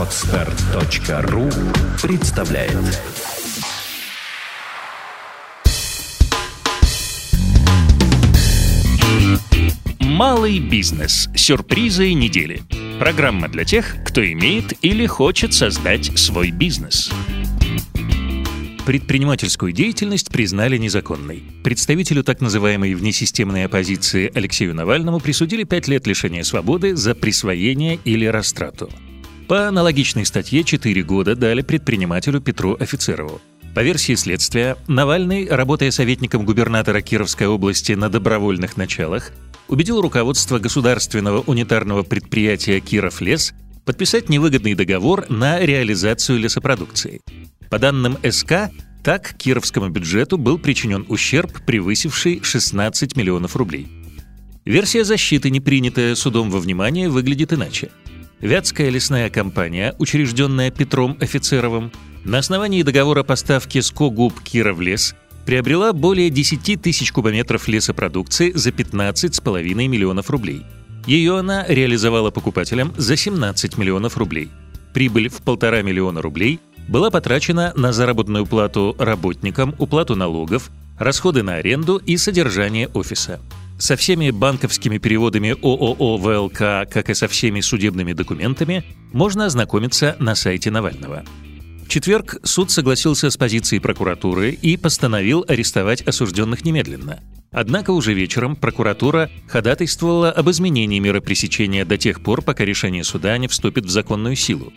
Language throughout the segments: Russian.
Отстар.ру представляет Малый бизнес. Сюрпризы недели. Программа для тех, кто имеет или хочет создать свой бизнес. Предпринимательскую деятельность признали незаконной. Представителю так называемой внесистемной оппозиции Алексею Навальному присудили пять лет лишения свободы за присвоение или растрату. По аналогичной статье 4 года дали предпринимателю Петру Офицерову. По версии следствия, Навальный, работая советником губернатора Кировской области на добровольных началах, убедил руководство государственного унитарного предприятия «Киров лес» подписать невыгодный договор на реализацию лесопродукции. По данным СК, так кировскому бюджету был причинен ущерб, превысивший 16 миллионов рублей. Версия защиты, не принятая судом во внимание, выглядит иначе. Вятская лесная компания, учрежденная Петром Офицеровым, на основании договора поставки СКО-ГУП «Кировлес» приобрела более 10 тысяч кубометров лесопродукции за 15,5 миллионов рублей. Ее она реализовала покупателям за 17 миллионов рублей. Прибыль в полтора миллиона рублей была потрачена на заработную плату работникам, уплату налогов, расходы на аренду и содержание офиса. Со всеми банковскими переводами ООО ВЛК, как и со всеми судебными документами, можно ознакомиться на сайте Навального. В четверг суд согласился с позицией прокуратуры и постановил арестовать осужденных немедленно. Однако уже вечером прокуратура ходатайствовала об изменении меры пресечения до тех пор, пока решение суда не вступит в законную силу.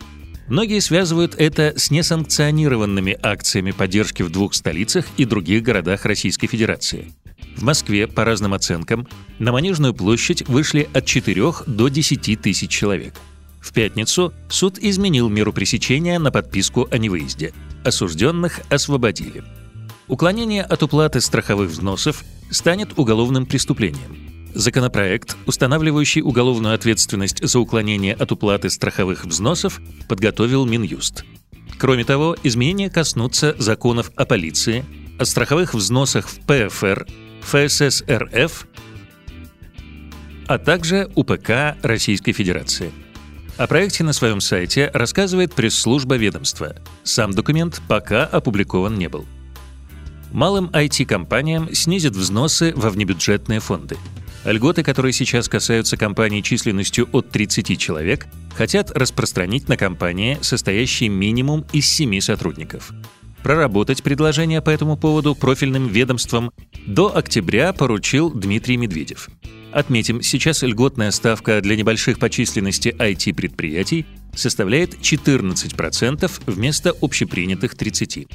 Многие связывают это с несанкционированными акциями поддержки в двух столицах и других городах Российской Федерации. В Москве, по разным оценкам, на Манежную площадь вышли от 4 до 10 тысяч человек. В пятницу суд изменил меру пресечения на подписку о невыезде. Осужденных освободили. Уклонение от уплаты страховых взносов станет уголовным преступлением. Законопроект, устанавливающий уголовную ответственность за уклонение от уплаты страховых взносов, подготовил Минюст. Кроме того, изменения коснутся законов о полиции, о страховых взносах в ПФР, ФСС РФ, а также УПК Российской Федерации. О проекте на своем сайте рассказывает пресс-служба ведомства. Сам документ пока опубликован не был. Малым IT-компаниям снизят взносы во внебюджетные фонды – Льготы, которые сейчас касаются компаний численностью от 30 человек, хотят распространить на компании, состоящие минимум из 7 сотрудников. Проработать предложение по этому поводу профильным ведомством до октября поручил Дмитрий Медведев. Отметим, сейчас льготная ставка для небольших по численности IT-предприятий составляет 14% вместо общепринятых 30%.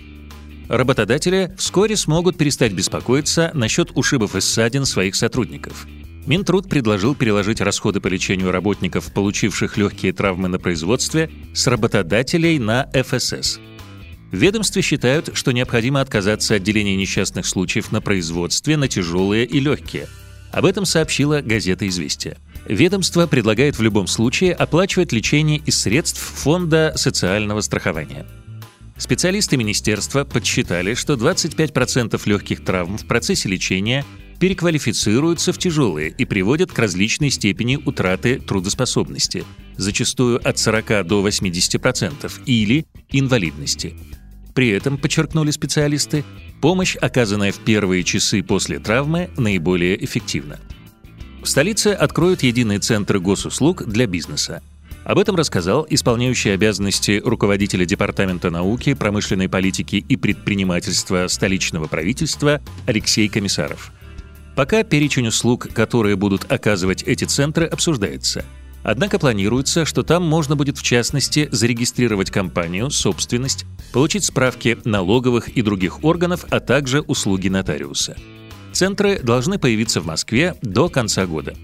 Работодатели вскоре смогут перестать беспокоиться насчет ушибов и ссадин своих сотрудников – Минтруд предложил переложить расходы по лечению работников, получивших легкие травмы на производстве, с работодателей на ФСС. В ведомстве считают, что необходимо отказаться от деления несчастных случаев на производстве на тяжелые и легкие. Об этом сообщила газета «Известия». Ведомство предлагает в любом случае оплачивать лечение из средств Фонда социального страхования. Специалисты министерства подсчитали, что 25% легких травм в процессе лечения переквалифицируются в тяжелые и приводят к различной степени утраты трудоспособности, зачастую от 40 до 80%, или инвалидности. При этом, подчеркнули специалисты, помощь, оказанная в первые часы после травмы, наиболее эффективна. В столице откроют единый центр госуслуг для бизнеса. Об этом рассказал исполняющий обязанности руководителя Департамента науки, промышленной политики и предпринимательства столичного правительства Алексей Комиссаров. Пока перечень услуг, которые будут оказывать эти центры, обсуждается. Однако планируется, что там можно будет в частности зарегистрировать компанию, собственность, получить справки налоговых и других органов, а также услуги нотариуса. Центры должны появиться в Москве до конца года.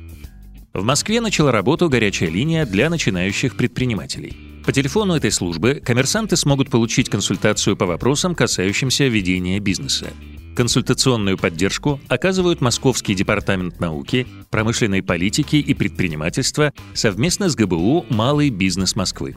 В Москве начала работу горячая линия для начинающих предпринимателей. По телефону этой службы коммерсанты смогут получить консультацию по вопросам, касающимся ведения бизнеса. Консультационную поддержку оказывают Московский департамент науки, промышленной политики и предпринимательства совместно с ГБУ «Малый бизнес Москвы».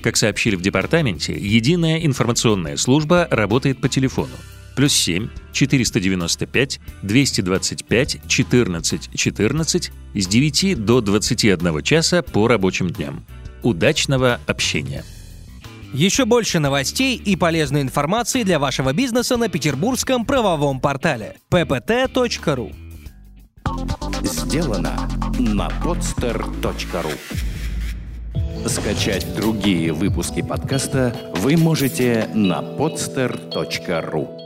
Как сообщили в департаменте, единая информационная служба работает по телефону плюс 7 495 225 14 14 с 9 до 21 часа по рабочим дням. Удачного общения! Еще больше новостей и полезной информации для вашего бизнеса на петербургском правовом портале ppt.ru Сделано на podster.ru Скачать другие выпуски подкаста вы можете на podster.ru